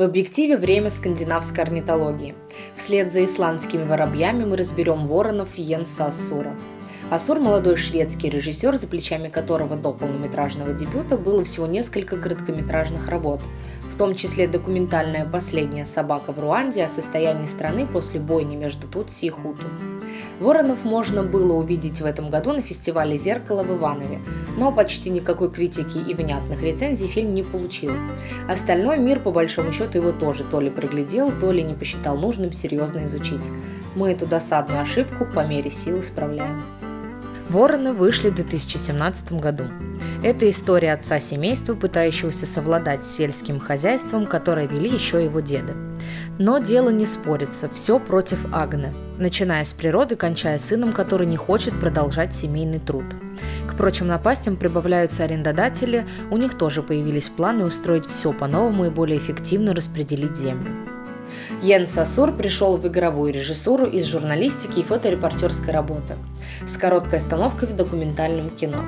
В объективе время скандинавской орнитологии. Вслед за исландскими воробьями мы разберем воронов Йенса Асура. Асур – молодой шведский режиссер, за плечами которого до полнометражного дебюта было всего несколько короткометражных работ, в том числе документальная «Последняя собака в Руанде» о состоянии страны после бойни между Тутси и Хуту. Воронов можно было увидеть в этом году на фестивале «Зеркало» в Иванове, но почти никакой критики и внятных рецензий фильм не получил. Остальной мир, по большому счету, его тоже то ли проглядел, то ли не посчитал нужным серьезно изучить. Мы эту досадную ошибку по мере сил исправляем. Вороны вышли в 2017 году. Это история отца семейства, пытающегося совладать с сельским хозяйством, которое вели еще его деды. Но дело не спорится, все против Агны, начиная с природы, кончая сыном, который не хочет продолжать семейный труд. К прочим напастям прибавляются арендодатели, у них тоже появились планы устроить все по-новому и более эффективно распределить землю. Йен Сасур пришел в игровую режиссуру из журналистики и фоторепортерской работы с короткой остановкой в документальном кино.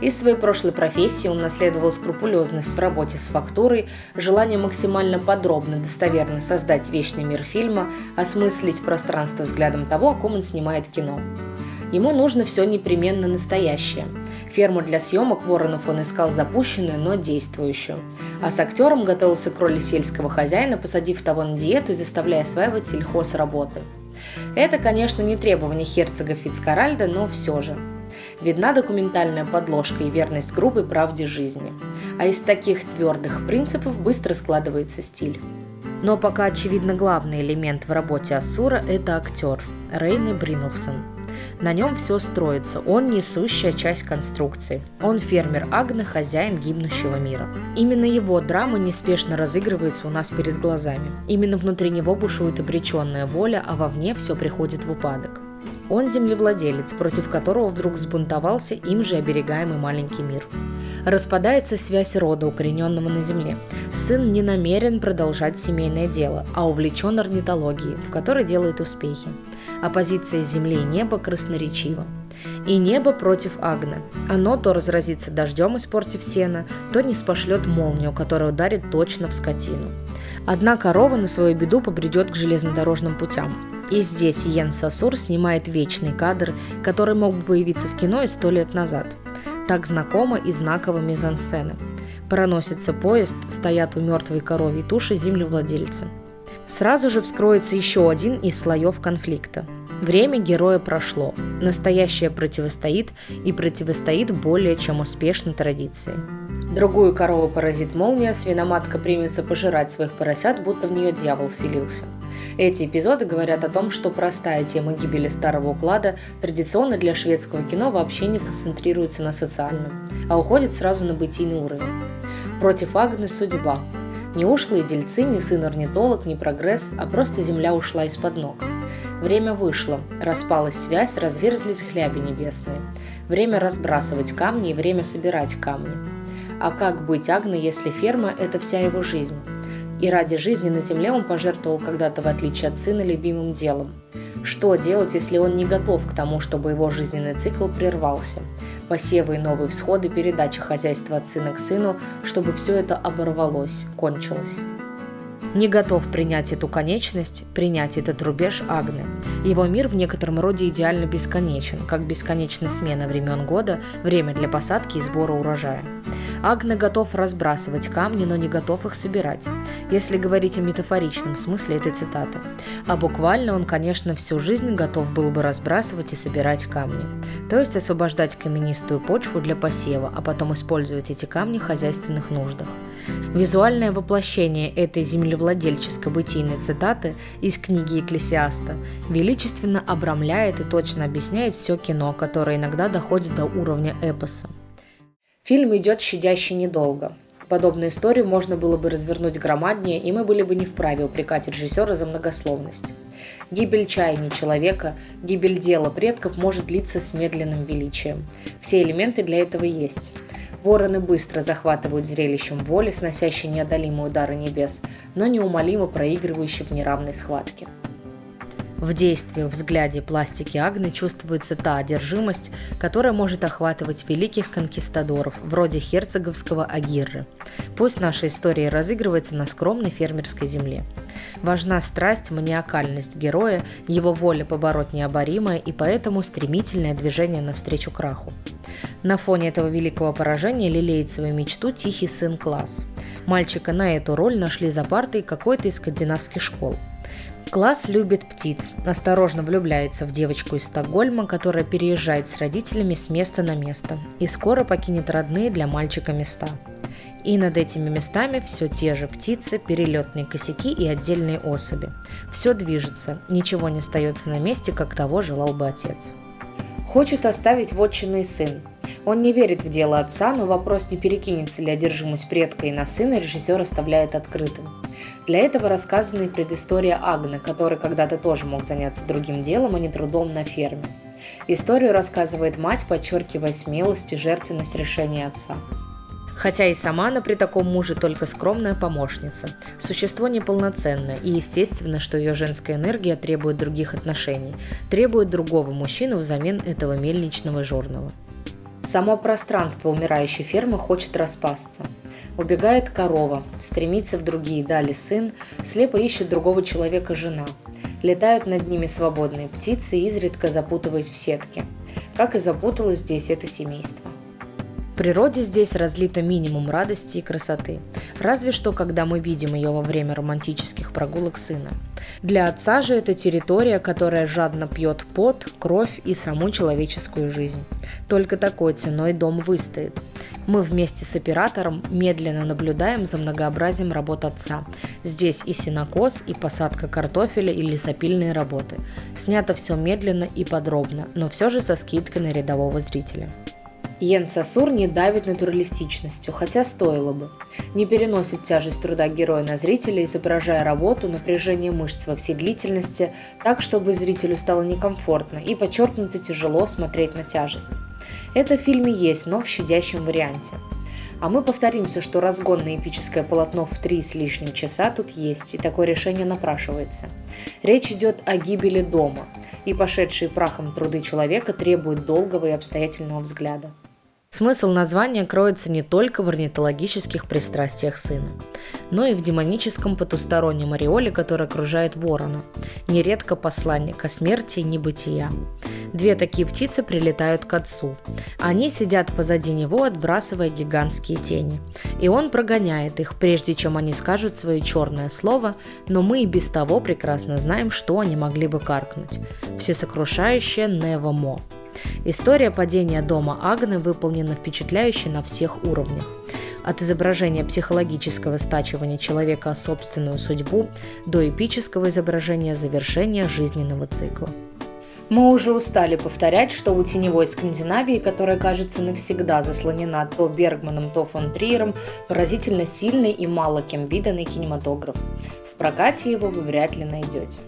Из своей прошлой профессии он наследовал скрупулезность в работе с фактурой, желание максимально подробно, достоверно создать вечный мир фильма, осмыслить пространство взглядом того, о ком он снимает кино. Ему нужно все непременно настоящее. Ферму для съемок Воронов он искал запущенную, но действующую. А с актером готовился к роли сельского хозяина, посадив того на диету и заставляя осваивать сельхоз работы. Это, конечно, не требование герцога Фицкаральда, но все же. Видна документальная подложка и верность грубой правде жизни. А из таких твердых принципов быстро складывается стиль. Но пока очевидно главный элемент в работе Ассура – это актер Рейни Бринлсон. На нем все строится, он несущая часть конструкции. Он фермер Агны, хозяин гибнущего мира. Именно его драма неспешно разыгрывается у нас перед глазами. Именно внутри него бушует обреченная воля, а вовне все приходит в упадок. Он землевладелец, против которого вдруг сбунтовался им же оберегаемый маленький мир. Распадается связь рода, укорененного на земле. Сын не намерен продолжать семейное дело, а увлечен орнитологией, в которой делает успехи. Оппозиция земли и неба красноречива. И небо против Агны. Оно то разразится дождем, испортив сено, то не спошлет молнию, которая ударит точно в скотину. Одна корова на свою беду побредет к железнодорожным путям. И здесь Йен Сосур снимает вечный кадр, который мог бы появиться в кино и сто лет назад. Так знакомо и знаково мизансцены. Проносится поезд, стоят у мертвой коровьей туши землевладельцы. Сразу же вскроется еще один из слоев конфликта. Время героя прошло, настоящее противостоит и противостоит более чем успешной традиции. Другую корову поразит молния, свиноматка примется пожирать своих поросят, будто в нее дьявол селился. Эти эпизоды говорят о том, что простая тема гибели старого уклада традиционно для шведского кино вообще не концентрируется на социальном, а уходит сразу на бытийный уровень. Против Агны судьба. Не ушлые дельцы, ни сын орнитолог, ни прогресс, а просто земля ушла из-под ног. Время вышло, распалась связь, разверзлись хляби небесные. Время разбрасывать камни и время собирать камни. А как быть Агны, если ферма – это вся его жизнь? И ради жизни на земле он пожертвовал когда-то, в отличие от сына, любимым делом. Что делать, если он не готов к тому, чтобы его жизненный цикл прервался? Посевы и новые всходы, передача хозяйства от сына к сыну, чтобы все это оборвалось, кончилось не готов принять эту конечность, принять этот рубеж Агны. Его мир в некотором роде идеально бесконечен, как бесконечна смена времен года, время для посадки и сбора урожая. Агна готов разбрасывать камни, но не готов их собирать, если говорить о метафоричном смысле этой цитаты. А буквально он, конечно, всю жизнь готов был бы разбрасывать и собирать камни. То есть освобождать каменистую почву для посева, а потом использовать эти камни в хозяйственных нуждах. Визуальное воплощение этой землевладельческой бытийной цитаты из книги Экклесиаста величественно обрамляет и точно объясняет все кино, которое иногда доходит до уровня эпоса. Фильм идет щадяще недолго. Подобную историю можно было бы развернуть громаднее, и мы были бы не вправе упрекать режиссера за многословность. Гибель чаяния человека, гибель дела предков может длиться с медленным величием. Все элементы для этого есть. Вороны быстро захватывают зрелищем воли, сносящие неодолимые удары небес, но неумолимо проигрывающие в неравной схватке. В действиях, взгляде, пластике Агны чувствуется та одержимость, которая может охватывать великих конкистадоров, вроде герцоговского Агирры. Пусть наша история разыгрывается на скромной фермерской земле. Важна страсть, маниакальность героя, его воля побороть необоримое и поэтому стремительное движение навстречу краху. На фоне этого великого поражения лелеет свою мечту тихий сын класс. Мальчика на эту роль нашли за партой какой-то из скандинавских школ – Класс любит птиц, осторожно влюбляется в девочку из Стокгольма, которая переезжает с родителями с места на место и скоро покинет родные для мальчика места. И над этими местами все те же птицы, перелетные косяки и отдельные особи. Все движется, ничего не остается на месте, как того желал бы отец. Хочет оставить вотчину и сын. Он не верит в дело отца, но вопрос, не перекинется ли одержимость предка и на сына, режиссер оставляет открытым. Для этого рассказана и предыстория Агны, который когда-то тоже мог заняться другим делом, а не трудом на ферме. Историю рассказывает мать, подчеркивая смелость и жертвенность решения отца. Хотя и сама она при таком муже только скромная помощница. Существо неполноценное, и естественно, что ее женская энергия требует других отношений, требует другого мужчину взамен этого мельничного жорного. Само пространство умирающей фермы хочет распасться. Убегает корова, стремится в другие дали сын, слепо ищет другого человека жена. Летают над ними свободные птицы, изредка запутываясь в сетке. Как и запуталось здесь это семейство. В природе здесь разлито минимум радости и красоты. Разве что, когда мы видим ее во время романтических прогулок сына. Для отца же это территория, которая жадно пьет пот, кровь и саму человеческую жизнь. Только такой ценой дом выстоит. Мы вместе с оператором медленно наблюдаем за многообразием работ отца. Здесь и синокос, и посадка картофеля, и лесопильные работы. Снято все медленно и подробно, но все же со скидкой на рядового зрителя. Йен Сосур не давит натуралистичностью, хотя стоило бы. Не переносит тяжесть труда героя на зрителя, изображая работу, напряжение мышц во всей длительности, так, чтобы зрителю стало некомфортно и подчеркнуто тяжело смотреть на тяжесть. Это в фильме есть, но в щадящем варианте. А мы повторимся, что разгон на эпическое полотно в три с лишним часа тут есть, и такое решение напрашивается. Речь идет о гибели дома, и пошедшие прахом труды человека требуют долгого и обстоятельного взгляда. Смысл названия кроется не только в орнитологических пристрастиях сына, но и в демоническом потустороннем ореоле, который окружает ворона, нередко посланника смерти и небытия. Две такие птицы прилетают к отцу. Они сидят позади него, отбрасывая гигантские тени. И он прогоняет их, прежде чем они скажут свое черное слово, но мы и без того прекрасно знаем, что они могли бы каркнуть. Всесокрушающее Невомо. История падения дома Агны выполнена впечатляюще на всех уровнях. От изображения психологического стачивания человека о собственную судьбу до эпического изображения завершения жизненного цикла. Мы уже устали повторять, что у теневой Скандинавии, которая, кажется, навсегда заслонена то Бергманом, то фон Триером, поразительно сильный и мало кем виданный кинематограф. В прокате его вы вряд ли найдете.